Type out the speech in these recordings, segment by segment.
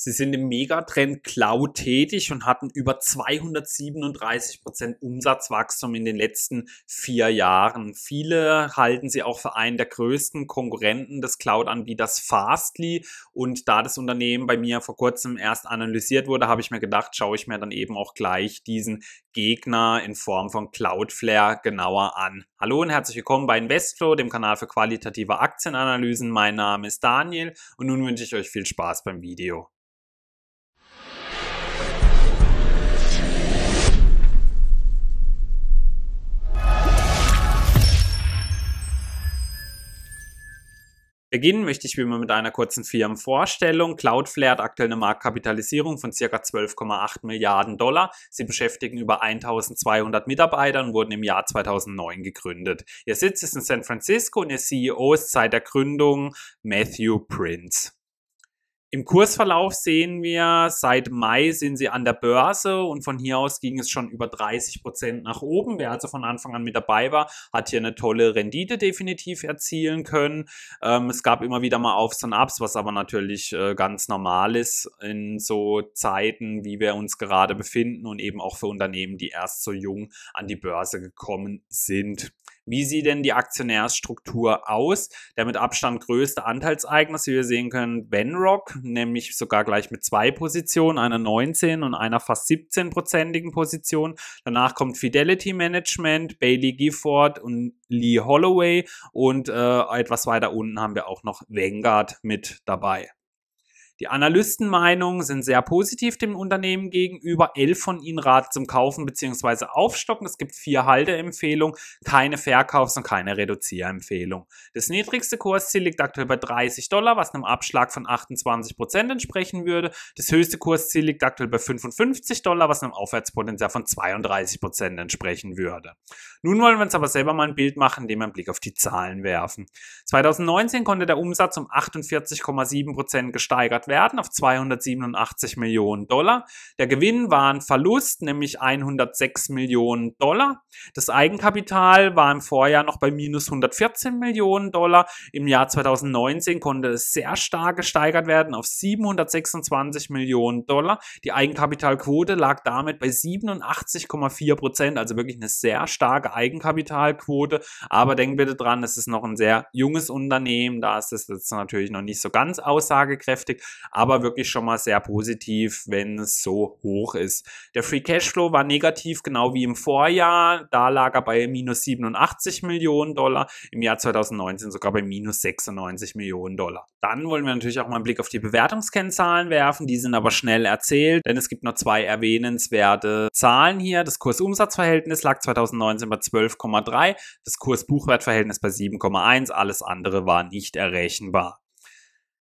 Sie sind im Megatrend Cloud tätig und hatten über 237 Prozent Umsatzwachstum in den letzten vier Jahren. Viele halten sie auch für einen der größten Konkurrenten des Cloud-Anbieters Fastly. Und da das Unternehmen bei mir vor kurzem erst analysiert wurde, habe ich mir gedacht, schaue ich mir dann eben auch gleich diesen Gegner in Form von Cloudflare genauer an. Hallo und herzlich willkommen bei Investflow, dem Kanal für qualitative Aktienanalysen. Mein Name ist Daniel und nun wünsche ich euch viel Spaß beim Video. Beginnen möchte ich wie immer mit einer kurzen Firmenvorstellung. Cloudflare hat aktuell eine Marktkapitalisierung von ca. 12,8 Milliarden Dollar. Sie beschäftigen über 1200 Mitarbeiter und wurden im Jahr 2009 gegründet. Ihr Sitz ist in San Francisco und ihr CEO ist seit der Gründung Matthew Prince. Im Kursverlauf sehen wir, seit Mai sind sie an der Börse und von hier aus ging es schon über 30 Prozent nach oben. Wer also von Anfang an mit dabei war, hat hier eine tolle Rendite definitiv erzielen können. Ähm, es gab immer wieder mal Aufs und Abs, was aber natürlich äh, ganz normal ist in so Zeiten, wie wir uns gerade befinden und eben auch für Unternehmen, die erst so jung an die Börse gekommen sind. Wie sieht denn die Aktionärsstruktur aus? Der mit Abstand größte Anteilseigner, wie wir sehen können, Benrock, nämlich sogar gleich mit zwei Positionen, einer 19 und einer fast 17-prozentigen Position. Danach kommt Fidelity Management, Bailey Gifford und Lee Holloway und äh, etwas weiter unten haben wir auch noch Vanguard mit dabei. Die Analystenmeinungen sind sehr positiv dem Unternehmen gegenüber. Elf von ihnen raten zum Kaufen bzw. Aufstocken. Es gibt vier Halteempfehlungen, keine Verkaufs- und keine Reduzierempfehlung. Das niedrigste Kursziel liegt aktuell bei 30 Dollar, was einem Abschlag von 28 Prozent entsprechen würde. Das höchste Kursziel liegt aktuell bei 55 Dollar, was einem Aufwärtspotenzial von 32 Prozent entsprechen würde. Nun wollen wir uns aber selber mal ein Bild machen, indem wir einen Blick auf die Zahlen werfen. 2019 konnte der Umsatz um 48,7 Prozent gesteigert werden auf 287 Millionen Dollar. Der Gewinn war ein Verlust, nämlich 106 Millionen Dollar. Das Eigenkapital war im Vorjahr noch bei minus 114 Millionen Dollar. Im Jahr 2019 konnte es sehr stark gesteigert werden auf 726 Millionen Dollar. Die Eigenkapitalquote lag damit bei 87,4 Prozent, also wirklich eine sehr starke Eigenkapitalquote. Aber denkt bitte dran, es ist noch ein sehr junges Unternehmen, da ist es jetzt natürlich noch nicht so ganz aussagekräftig aber wirklich schon mal sehr positiv, wenn es so hoch ist. Der Free Cashflow war negativ, genau wie im Vorjahr. Da lag er bei minus 87 Millionen Dollar, im Jahr 2019 sogar bei minus 96 Millionen Dollar. Dann wollen wir natürlich auch mal einen Blick auf die Bewertungskennzahlen werfen. Die sind aber schnell erzählt, denn es gibt noch zwei erwähnenswerte Zahlen hier. Das Kurs-Umsatz-Verhältnis lag 2019 bei 12,3, das Kurs-Buchwert-Verhältnis bei 7,1. Alles andere war nicht errechenbar.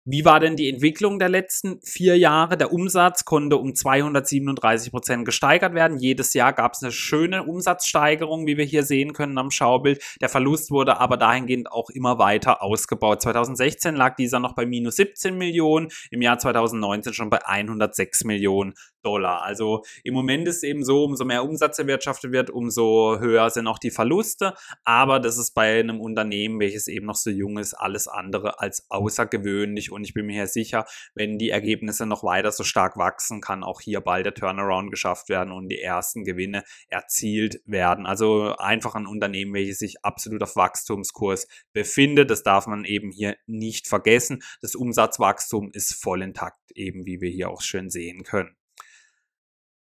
Wie war denn die Entwicklung der letzten vier Jahre? Der Umsatz konnte um 237 Prozent gesteigert werden. Jedes Jahr gab es eine schöne Umsatzsteigerung, wie wir hier sehen können am Schaubild. Der Verlust wurde aber dahingehend auch immer weiter ausgebaut. 2016 lag dieser noch bei minus 17 Millionen, im Jahr 2019 schon bei 106 Millionen Dollar. Also im Moment ist es eben so, umso mehr Umsatz erwirtschaftet wird, umso höher sind auch die Verluste. Aber das ist bei einem Unternehmen, welches eben noch so jung ist, alles andere als außergewöhnlich. Und ich bin mir hier sicher, wenn die Ergebnisse noch weiter so stark wachsen, kann auch hier bald der Turnaround geschafft werden und die ersten Gewinne erzielt werden. Also einfach ein Unternehmen, welches sich absolut auf Wachstumskurs befindet. Das darf man eben hier nicht vergessen. Das Umsatzwachstum ist voll intakt, eben wie wir hier auch schön sehen können.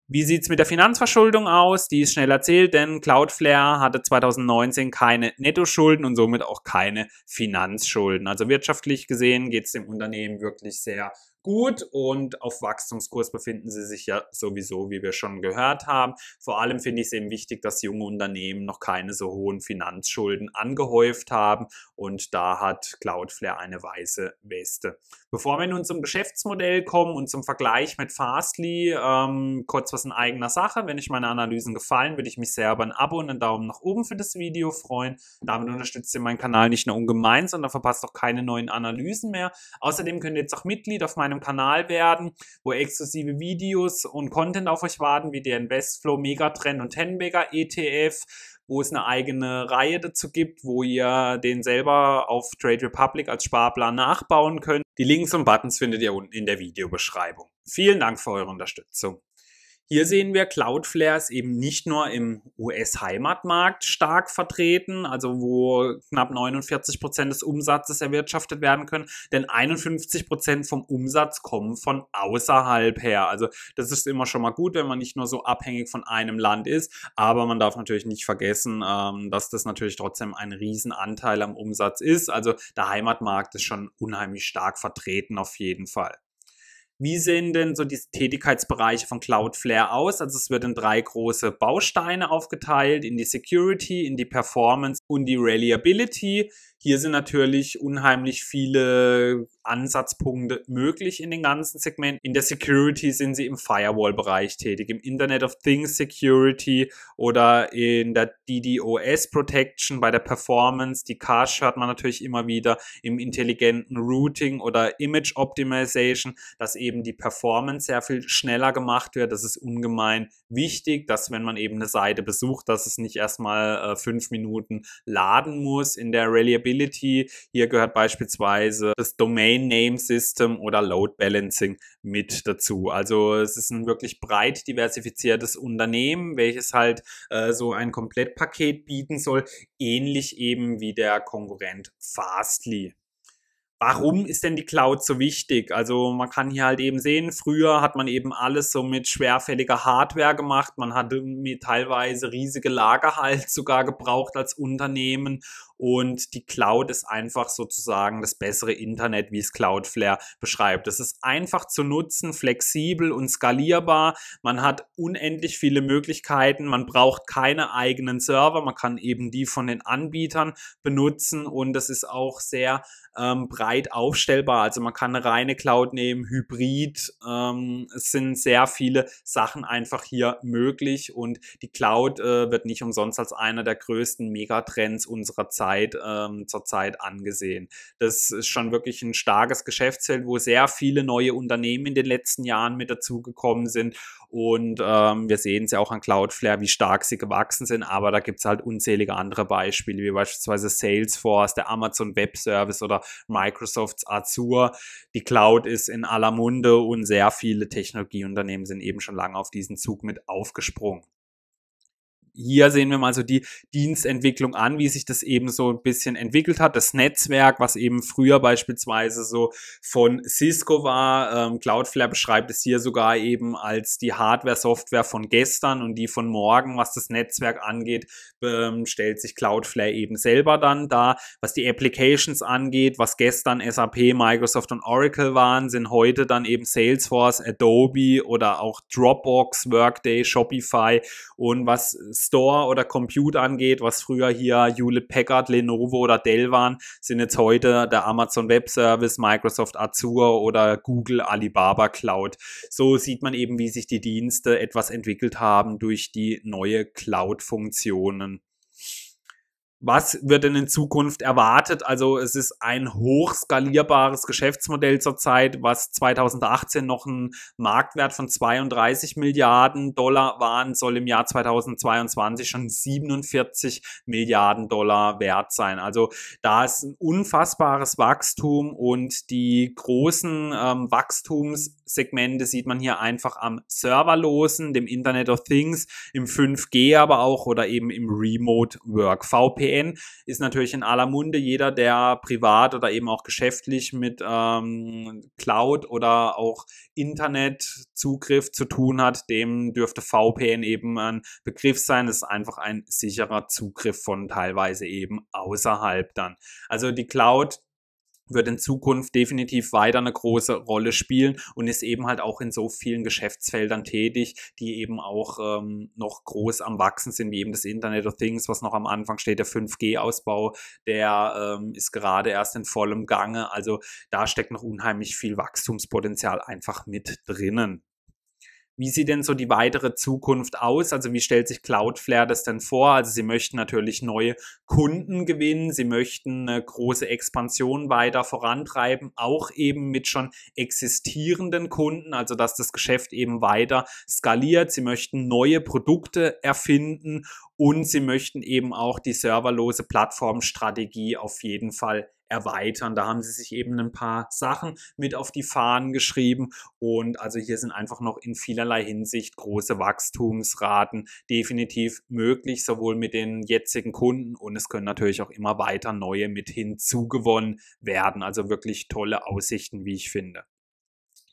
Wie sieht's mit der Finanzverschuldung aus? Die ist schnell erzählt, denn Cloudflare hatte 2019 keine Nettoschulden und somit auch keine Finanzschulden. Also wirtschaftlich gesehen geht's dem Unternehmen wirklich sehr gut und auf Wachstumskurs befinden sie sich ja sowieso, wie wir schon gehört haben. Vor allem finde ich es eben wichtig, dass junge Unternehmen noch keine so hohen Finanzschulden angehäuft haben und da hat Cloudflare eine weiße Weste. Bevor wir nun zum Geschäftsmodell kommen und zum Vergleich mit Fastly, ähm, kurz was in eigener Sache. Wenn euch meine Analysen gefallen, würde ich mich sehr über ein Abo und einen Daumen nach oben für das Video freuen. Damit unterstützt ihr meinen Kanal nicht nur ungemein, sondern verpasst auch keine neuen Analysen mehr. Außerdem könnt ihr jetzt auch Mitglied auf meinem meinem Kanal werden, wo exklusive Videos und Content auf euch warten, wie der Investflow Megatrend und Tenbagger ETF, wo es eine eigene Reihe dazu gibt, wo ihr den selber auf Trade Republic als Sparplan nachbauen könnt. Die Links und Buttons findet ihr unten in der Videobeschreibung. Vielen Dank für eure Unterstützung. Hier sehen wir, Cloudflare ist eben nicht nur im US-Heimatmarkt stark vertreten, also wo knapp 49 Prozent des Umsatzes erwirtschaftet werden können, denn 51 Prozent vom Umsatz kommen von außerhalb her. Also das ist immer schon mal gut, wenn man nicht nur so abhängig von einem Land ist, aber man darf natürlich nicht vergessen, ähm, dass das natürlich trotzdem ein Riesenanteil am Umsatz ist. Also der Heimatmarkt ist schon unheimlich stark vertreten auf jeden Fall. Wie sehen denn so die Tätigkeitsbereiche von Cloudflare aus? Also es wird in drei große Bausteine aufgeteilt, in die Security, in die Performance und die Reliability. Hier sind natürlich unheimlich viele Ansatzpunkte möglich in den ganzen Segmenten. In der Security sind sie im Firewall-Bereich tätig, im Internet of Things Security oder in der DDoS Protection bei der Performance. Die Cache hört man natürlich immer wieder im intelligenten Routing oder Image Optimization, dass eben die Performance sehr viel schneller gemacht wird. Das ist ungemein wichtig, dass wenn man eben eine Seite besucht, dass es nicht erstmal äh, fünf Minuten laden muss. In der Reliability Scalability. Hier gehört beispielsweise das Domain Name System oder Load Balancing mit dazu. Also es ist ein wirklich breit diversifiziertes Unternehmen, welches halt äh, so ein Komplettpaket bieten soll, ähnlich eben wie der Konkurrent Fastly. Warum ist denn die Cloud so wichtig? Also man kann hier halt eben sehen, früher hat man eben alles so mit schwerfälliger Hardware gemacht. Man hat teilweise riesige Lager halt sogar gebraucht als Unternehmen und die Cloud ist einfach sozusagen das bessere Internet, wie es Cloudflare beschreibt. Es ist einfach zu nutzen, flexibel und skalierbar. Man hat unendlich viele Möglichkeiten. Man braucht keine eigenen Server. Man kann eben die von den Anbietern benutzen und es ist auch sehr ähm, breit aufstellbar. Also man kann eine reine Cloud nehmen, Hybrid. Ähm, es sind sehr viele Sachen einfach hier möglich und die Cloud äh, wird nicht umsonst als einer der größten Megatrends unserer Zeit Zeit ähm, zurzeit angesehen. Das ist schon wirklich ein starkes Geschäftsfeld, wo sehr viele neue Unternehmen in den letzten Jahren mit dazugekommen sind. Und ähm, wir sehen es ja auch an Cloudflare, wie stark sie gewachsen sind. Aber da gibt es halt unzählige andere Beispiele, wie beispielsweise Salesforce, der Amazon Web Service oder Microsofts Azure. Die Cloud ist in aller Munde und sehr viele Technologieunternehmen sind eben schon lange auf diesen Zug mit aufgesprungen hier sehen wir mal so die Dienstentwicklung an, wie sich das eben so ein bisschen entwickelt hat. Das Netzwerk, was eben früher beispielsweise so von Cisco war, ähm, Cloudflare beschreibt es hier sogar eben als die Hardware-Software von gestern und die von morgen, was das Netzwerk angeht, ähm, stellt sich Cloudflare eben selber dann da. Was die Applications angeht, was gestern SAP, Microsoft und Oracle waren, sind heute dann eben Salesforce, Adobe oder auch Dropbox, Workday, Shopify und was Store oder Compute angeht, was früher hier Hewlett Packard, Lenovo oder Dell waren, sind jetzt heute der Amazon Web Service, Microsoft Azure oder Google Alibaba Cloud. So sieht man eben, wie sich die Dienste etwas entwickelt haben durch die neue Cloud-Funktionen. Was wird denn in Zukunft erwartet? Also es ist ein hochskalierbares Geschäftsmodell zurzeit, was 2018 noch ein Marktwert von 32 Milliarden Dollar waren, soll im Jahr 2022 schon 47 Milliarden Dollar wert sein. Also da ist ein unfassbares Wachstum und die großen ähm, Wachstumssegmente sieht man hier einfach am Serverlosen, dem Internet of Things, im 5G aber auch oder eben im Remote Work. VPN VPN ist natürlich in aller Munde. Jeder, der privat oder eben auch geschäftlich mit ähm, Cloud oder auch Internetzugriff zu tun hat, dem dürfte VPN eben ein Begriff sein. Es ist einfach ein sicherer Zugriff von teilweise eben außerhalb dann. Also die Cloud wird in Zukunft definitiv weiter eine große Rolle spielen und ist eben halt auch in so vielen Geschäftsfeldern tätig, die eben auch ähm, noch groß am Wachsen sind, wie eben das Internet of Things, was noch am Anfang steht, der 5G-Ausbau, der ähm, ist gerade erst in vollem Gange. Also da steckt noch unheimlich viel Wachstumspotenzial einfach mit drinnen. Wie sieht denn so die weitere Zukunft aus? Also wie stellt sich Cloudflare das denn vor? Also sie möchten natürlich neue Kunden gewinnen, sie möchten eine große Expansion weiter vorantreiben, auch eben mit schon existierenden Kunden, also dass das Geschäft eben weiter skaliert. Sie möchten neue Produkte erfinden und sie möchten eben auch die serverlose Plattformstrategie auf jeden Fall erweitern. Da haben sie sich eben ein paar Sachen mit auf die Fahnen geschrieben und also hier sind einfach noch in vielerlei Hinsicht große Wachstumsraten definitiv möglich, sowohl mit den jetzigen Kunden und es können natürlich auch immer weiter neue mit hinzugewonnen werden. Also wirklich tolle Aussichten, wie ich finde.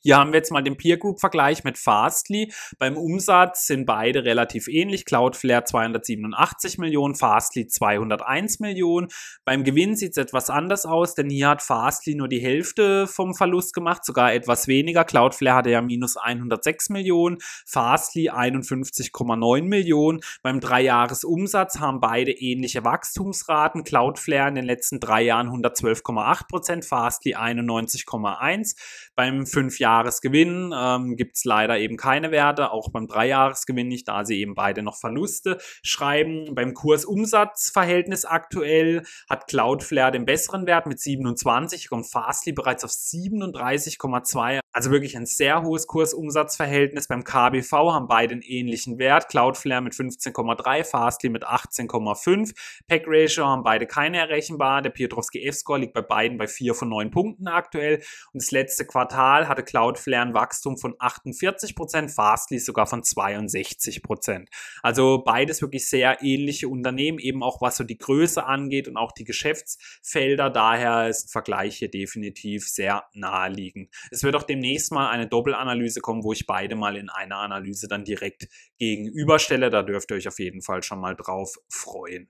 Hier haben wir jetzt mal den Peer Group Vergleich mit Fastly. Beim Umsatz sind beide relativ ähnlich. Cloudflare 287 Millionen, Fastly 201 Millionen. Beim Gewinn sieht es etwas anders aus, denn hier hat Fastly nur die Hälfte vom Verlust gemacht, sogar etwas weniger. Cloudflare hatte ja minus 106 Millionen, Fastly 51,9 Millionen. Beim Dreijahresumsatz haben beide ähnliche Wachstumsraten. Cloudflare in den letzten drei Jahren 112,8 Prozent, Fastly 91,1. Beim Fünf Jahresgewinn ähm, gibt es leider eben keine Werte, auch beim Dreijahresgewinn nicht, da sie eben beide noch Verluste schreiben. Beim Kursumsatzverhältnis aktuell hat Cloudflare den besseren Wert mit 27, kommt Fastly bereits auf 37,2. Also wirklich ein sehr hohes Kursumsatzverhältnis. Beim KBV haben beide einen ähnlichen Wert. Cloudflare mit 15,3, Fastly mit 18,5. Pack Ratio haben beide keine errechenbar. Der Piotrowski F-Score liegt bei beiden bei 4 von 9 Punkten aktuell. Und das letzte Quartal hatte Cloudflare Cloudflare ein Wachstum von 48 Prozent, Fastly sogar von 62 Prozent. Also beides wirklich sehr ähnliche Unternehmen, eben auch was so die Größe angeht und auch die Geschäftsfelder. Daher ist Vergleich hier definitiv sehr naheliegend. Es wird auch demnächst mal eine Doppelanalyse kommen, wo ich beide mal in einer Analyse dann direkt gegenüberstelle. Da dürft ihr euch auf jeden Fall schon mal drauf freuen.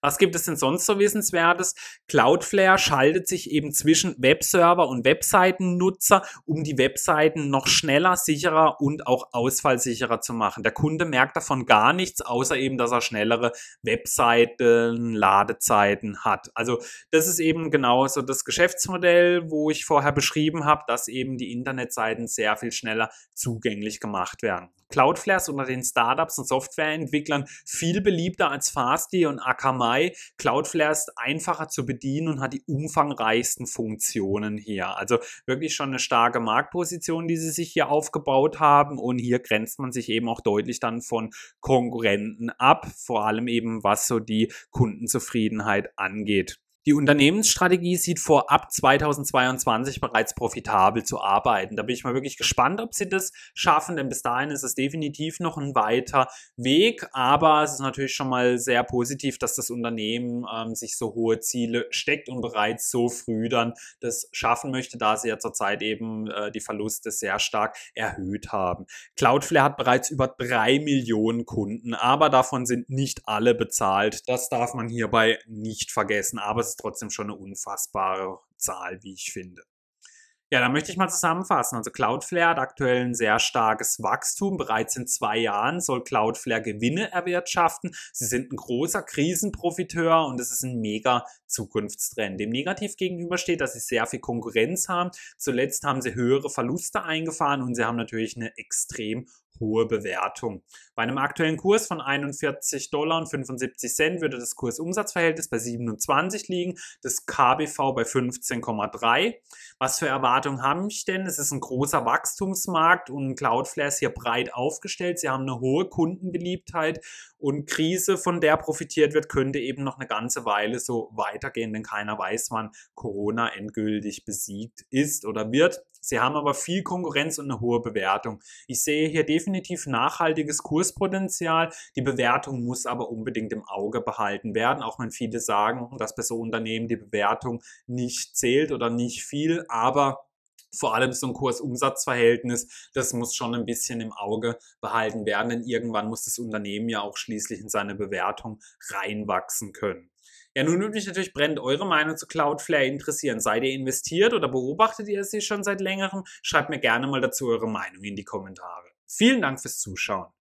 Was gibt es denn sonst so Wissenswertes? Cloudflare schaltet sich eben zwischen Webserver und Webseitennutzer, um die Webseiten noch schneller, sicherer und auch ausfallsicherer zu machen. Der Kunde merkt davon gar nichts, außer eben, dass er schnellere Webseiten, Ladezeiten hat. Also das ist eben genau so das Geschäftsmodell, wo ich vorher beschrieben habe, dass eben die Internetseiten sehr viel schneller zugänglich gemacht werden. Cloudflare ist unter den Startups und Softwareentwicklern viel beliebter als Fastly und Akamai. Cloudflare ist einfacher zu bedienen und hat die umfangreichsten Funktionen hier. Also wirklich schon eine starke Marktposition, die sie sich hier aufgebaut haben. Und hier grenzt man sich eben auch deutlich dann von Konkurrenten ab, vor allem eben was so die Kundenzufriedenheit angeht. Die Unternehmensstrategie sieht vor, ab 2022 bereits profitabel zu arbeiten. Da bin ich mal wirklich gespannt, ob sie das schaffen, denn bis dahin ist es definitiv noch ein weiter Weg. Aber es ist natürlich schon mal sehr positiv, dass das Unternehmen ähm, sich so hohe Ziele steckt und bereits so früh dann das schaffen möchte, da sie ja zurzeit eben äh, die Verluste sehr stark erhöht haben. Cloudflare hat bereits über drei Millionen Kunden, aber davon sind nicht alle bezahlt. Das darf man hierbei nicht vergessen. Aber es ist trotzdem schon eine unfassbare Zahl, wie ich finde. Ja, da möchte ich mal zusammenfassen. Also Cloudflare hat aktuell ein sehr starkes Wachstum. Bereits in zwei Jahren soll Cloudflare Gewinne erwirtschaften. Sie sind ein großer Krisenprofiteur und es ist ein mega Zukunftstrend. Dem negativ gegenübersteht, dass sie sehr viel Konkurrenz haben. Zuletzt haben sie höhere Verluste eingefahren und sie haben natürlich eine extrem hohe Bewertung. Bei einem aktuellen Kurs von 41 Dollar und 75 Cent würde das Kursumsatzverhältnis bei 27 liegen, das KBV bei 15,3. Was für Erwartungen habe ich denn? Es ist ein großer Wachstumsmarkt und Cloudflare ist hier breit aufgestellt. Sie haben eine hohe Kundenbeliebtheit und Krise, von der profitiert wird, könnte eben noch eine ganze Weile so weitergehen, denn keiner weiß, wann Corona endgültig besiegt ist oder wird. Sie haben aber viel Konkurrenz und eine hohe Bewertung. Ich sehe hier definitiv nachhaltiges Kurspotenzial. Die Bewertung muss aber unbedingt im Auge behalten werden, auch wenn viele sagen, dass bei so Unternehmen die Bewertung nicht zählt oder nicht viel, aber vor allem so ein Kurs-Umsatz-Verhältnis, das muss schon ein bisschen im Auge behalten werden, denn irgendwann muss das Unternehmen ja auch schließlich in seine Bewertung reinwachsen können. Ja, nun würde mich natürlich brennend eure Meinung zu Cloudflare interessieren. Seid ihr investiert oder beobachtet ihr sie schon seit längerem? Schreibt mir gerne mal dazu eure Meinung in die Kommentare. Vielen Dank fürs Zuschauen.